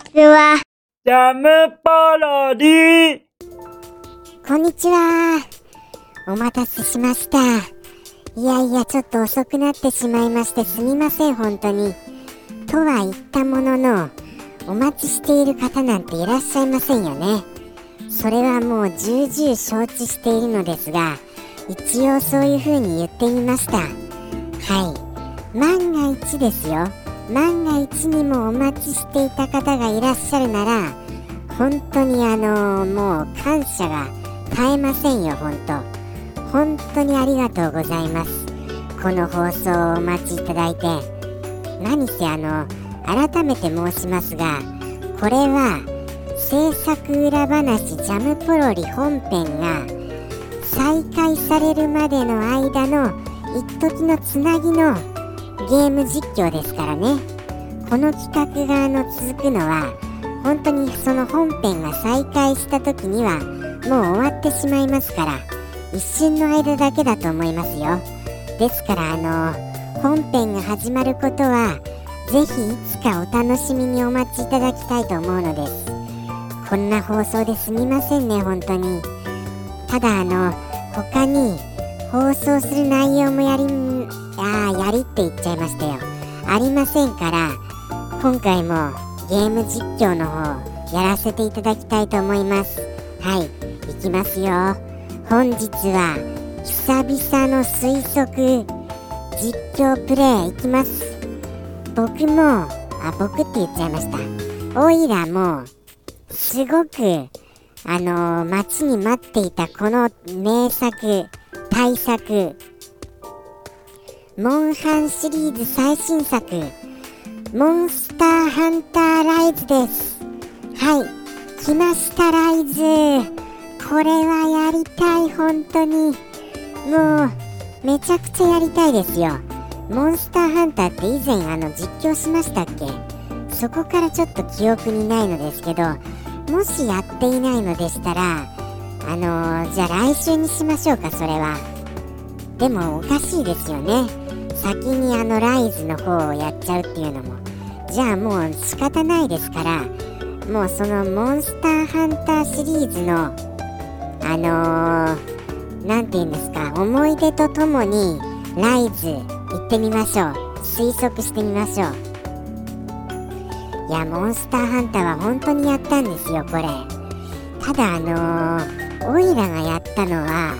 ちは。ジャムパロディこんにちは。お待たせしました。いやいや、ちょっと遅くなってしまいましてすみません、本当に。とは言ったものの、お待ちしている方なんていらっしゃいませんよね。それはもう重々承知しているのですが、一応そういう風に言ってみました。はい。万が一ですよ。万が一にもお待ちしていた方がいらっしゃるなら、本当にあのもう感謝が絶えませんよ、本当。本当にありがとうございます。この放送をお待ちいただいて。何せあの、改めて申しますが、これは制作裏話ジャムポロリ本編が再開されるまでの間の一時のつなぎのゲーム実況ですからね。この企画があの続くのは本当にその本編が再開した時にはもう終わってしまいますから一瞬の間だけだと思いますよ。ですからあの本編が始まることはぜひいつかお楽しみにお待ちいただきたいと思うのです。こんな放送ですみませんね本当に。ただあの他に放送する内容もやりありって言っちゃいましたよ。ありませんから今回もゲーム実況の方やらせていただきたいと思います。はいいきますよ。本日は久々の推測実況プレイいきます。僕もあ僕って言っちゃいました。オイラもすごくあのー、待ちに待っていたこの名作大作モンハンシリーズ最新作モンスターハンターライズです。はい来ましたライズ。これはやりたい本当に。もうめちゃくちゃやりたいですよ。モンスターハンターって以前あの実況しましたっけ？そこからちょっと記憶にないのですけどもしやっていないのでしたらあのー、じゃあ来週にしましょうかそれは。でもおかしいですよね。先にあのライズの方をやっちゃうっていうのもじゃあもう仕方ないですからもうそのモンスターハンターシリーズのあの何、ー、て言うんですか思い出とともにライズ行ってみましょう。推測してみましょう。いやモンスターハンターは本当にやったんですよこれ。ただあのー、オイラがやったのは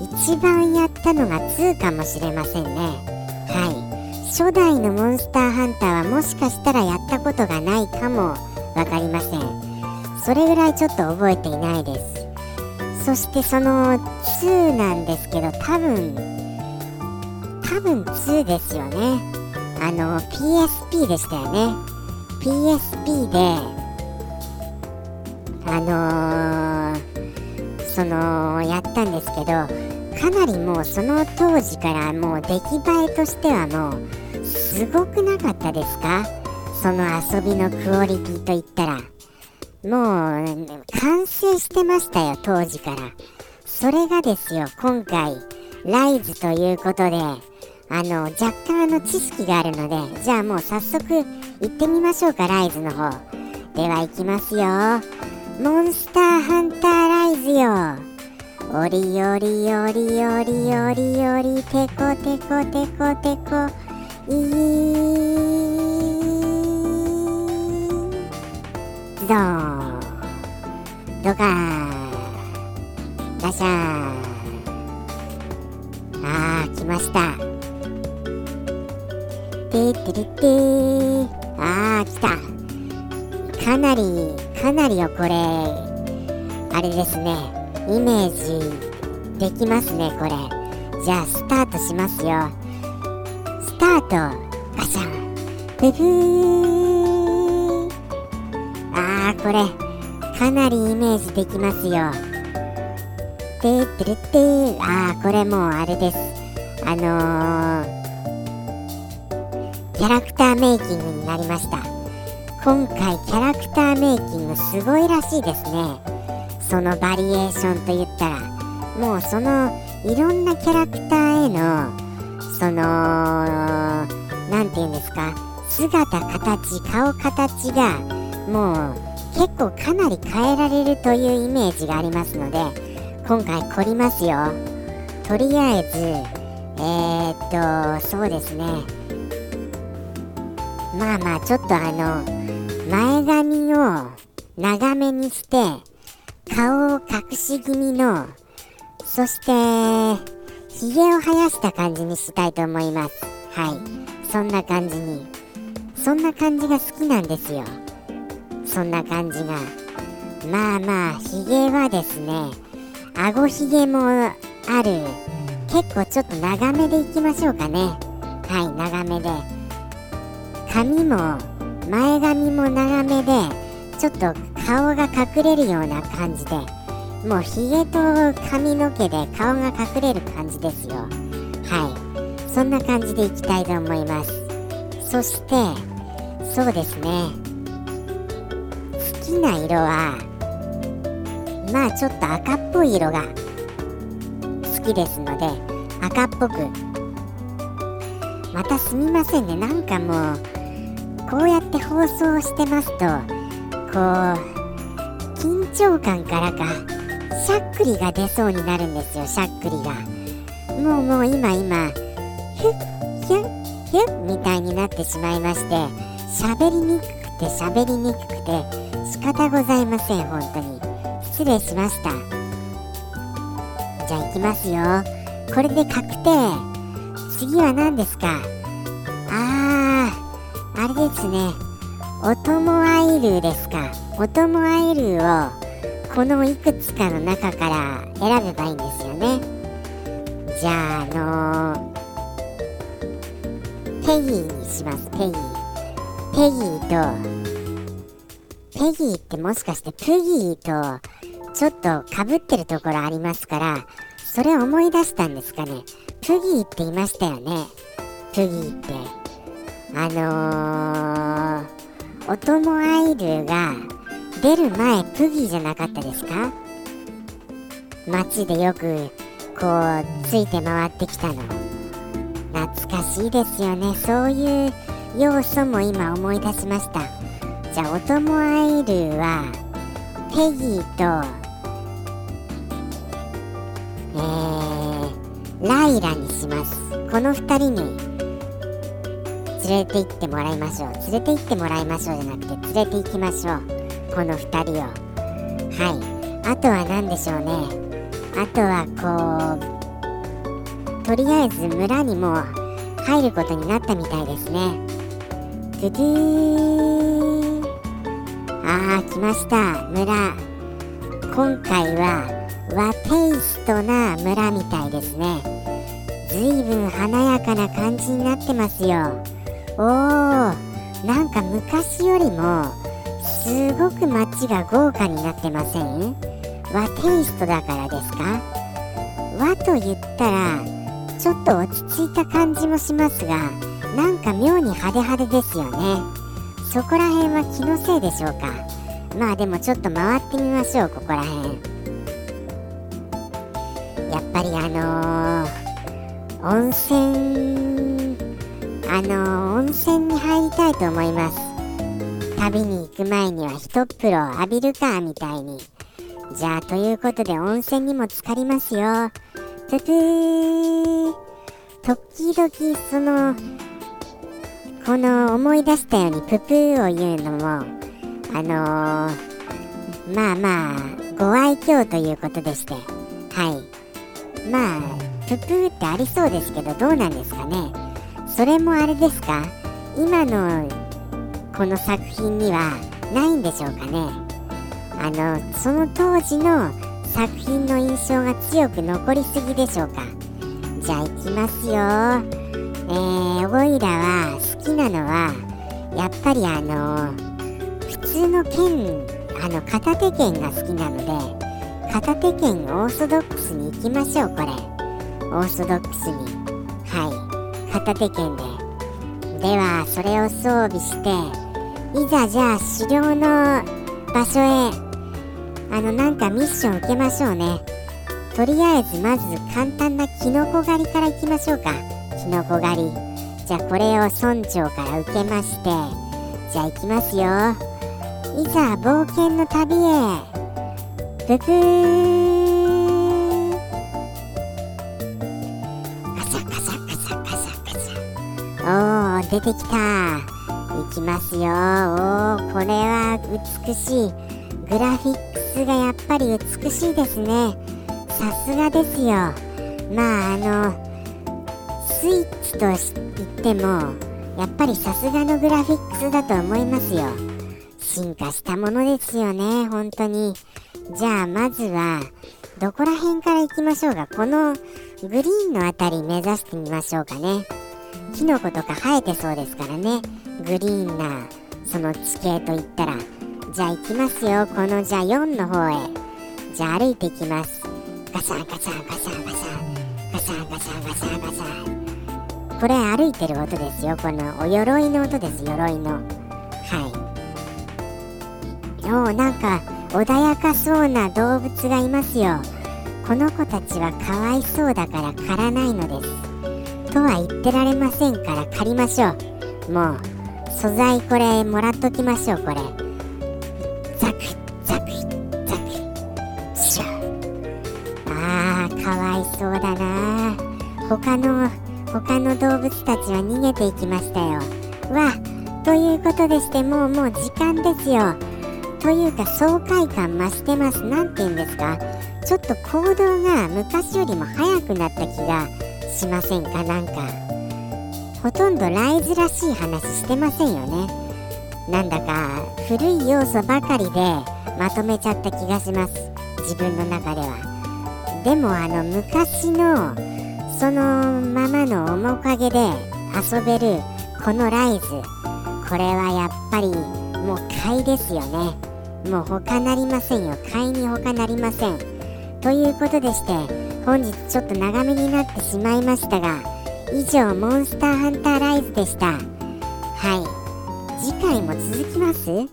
一番やったのが2かもしれませんね。はい。初代のモンスターハンターはもしかしたらやったことがないかも分かりません。それぐらいちょっと覚えていないです。そしてその2なんですけど多分多分2ですよね。あの PSP でしたよね。PSP であのー、そのやったんですけどかなりもうその当時からもう出来栄えとしてはもうすごくなかったですか？その遊びのクオリティといったら。もう完成してましたよ当時から。それがですよ今回ライズということであの若干あの知識があるのでじゃあもう早速行ってみましょうかライズの方。では行きますよ。モンスターハンターライズよ。おりおりおりおりおりおりてこてこてこてこいゾーンドカーガシャーあー来ましたてってれってあー来たかなりかなりよこれあれですねイメージできますねこれ。じゃあスタートしますよ。スタート。ガシャン。ブブー。あーこれ。かなりイメージできますよ。てってれってあーこれもうあれです。あのー。キャラクターメイキングになりました。今回キャラクターメイキングすごいらしいですね。そのバリエーションと言ったらもうそのいろんなキャラクターへのその何て言うんですか姿形顔形がもう結構かなり変えられるというイメージがありますので今回凝りますよ。とりあえずえー、っとそうですね。まあまあちょっとあの前髪を長めにして顔を隠し気味のそしてひげを生やした感じにしたいと思います。はい。そんな感じに。そんな感じが好きなんですよ。そんな感じが。まあまあひげはですね顎ひげもある。結構ちょっと長めでいきましょうかね。はい長めで。髪も前髪も長めでちょっと顔が隠れるような感じでもうひげと髪の毛で顔が隠れる感じですよ。はい。そんな感じでいきたいと思います。そしてそうですね。好きな色はまあちょっと赤っぽい色が好きですので赤っぽく。またすみませんね。なんかもうこうやって放送してますとこう緊張感からかしゃっくりが出そうになるんですよしゃっくりが。もうもう今今ふっひゅっひゅっみたいになってしまいまして喋りにくくて喋りにくくて仕方ございません本当に。失礼しました。じゃあ行きますよ。これで確定。次は何ですか？あーあれですね。お供アイルですか。お供アイルをこのいくつかの中から選べばいいんですよね。じゃああのー、ペギーにします。ペギー。ペギーとペギーってもしかしてプギーとちょっとかぶってるところありますからそれ思い出したんですかね。プギーって言いましたよね。プギーって。あのー、お供アイルが出る前プギじゃなかったですか？街でよくこうついて回ってきたの。懐かしいですよね。そういう要素も今思い出しました。じゃあお供アイルはペギーとえー、ライラにします。この2人に連れて行ってもらいましょう。連れて行ってもらいましょうじゃなくて連れて行きましょう。この2人を。はい。あとは何でしょうね。あとはこうとりあえず村にも入ることになったみたいですね。ドゥドゥーあー来ました。村。今回は和テイストな村みたいですね。ずいぶん華やかな感じになってますよ。おーなんか昔よりもすごく街が豪華になってません？和テイストだからですか？和と言ったらちょっと落ち着いた感じもしますがなんか妙に派手派手ですよね。そこら辺は気のせいでしょうか？まあでもちょっと回ってみましょうここら辺。やっぱりあのー、温泉あの、温泉に入りたいと思います。旅に行く前には一風呂浴びるかみたいに。じゃあということで温泉にも浸かりますよ。ぷぷー。時々そのこの思い出したようにププーを言うのもあのー、まあまあご愛嬌ということでして。はい。まあププーってありそうですけどどうなんですかね。それもあれですか？今のこの作品にはないんでしょうかね？あのその当時の作品の印象が強く残りすぎでしょうか？じゃあ行きますよ。えー、オイラは好きなのはやっぱりあの普通の剣あの片手剣が好きなので片手剣オーソドックスに行きましょうこれ。オーソドックスに。片手剣で。ではそれを装備していざじゃあ狩猟の場所へあのなんかミッション受けましょうね。とりあえずまず簡単なキノコ狩りから行きましょうか。キノコ狩り。じゃあこれを村長から受けましてじゃあ行きますよ。いざ冒険の旅へ。ブブー。出てきた。いきますよ。おーこれは美しい。グラフィックスがやっぱり美しいですね。さすがですよ。まああのスイッチと言ってもやっぱりさすがのグラフィックスだと思いますよ。進化したものですよね本当に。じゃあまずはどこら辺から行きましょうか。このグリーンのあたり目指してみましょうかね。キノコとか生えてそうですからね。グリーンなその地形といったらじゃあ行きますよ。このじゃあ4の方へ。じゃあ歩いていきます。ガサンガサンガサンガサン。ガサンガサンガサンガサン。これ歩いてる音ですよ。このお鎧の音です。鎧の。はい。おおなんか穏やかそうな動物がいますよ。この子たちはかわいそうだから狩らないのです。とは言ってられませんから借りましょう。もう素材これもらっときましょうこれ。ザクザクザクシュあーかわいそうだな他の他の動物たちは逃げていきましたよ。わということでしてもうもう時間ですよ。というか爽快感増してます。何て言うんですか。ちょっと行動が昔よりも速くなった気がしませんか？なんかほとんどライズらしい話してませんよね。なんだか古い要素ばかりでまとめちゃった気がします。自分の中では。でもあの昔のそのままの面影で遊べるこのライズ。これはやっぱりもう買いですよね。もう他なりませんよ。買いに他なりません。ということでして本日ちょっと長めになってしまいましたが以上モンスターハンターライズでした。はい。次回も続きます？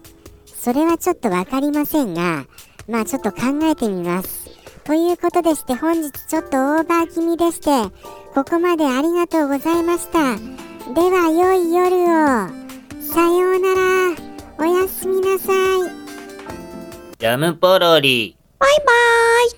それはちょっと分かりませんがまあちょっと考えてみます。ということでして本日ちょっとオーバー気味でしてここまでありがとうございました。では良い夜を。さようなら。おやすみなさい。ジャムポロリ。バイバーイ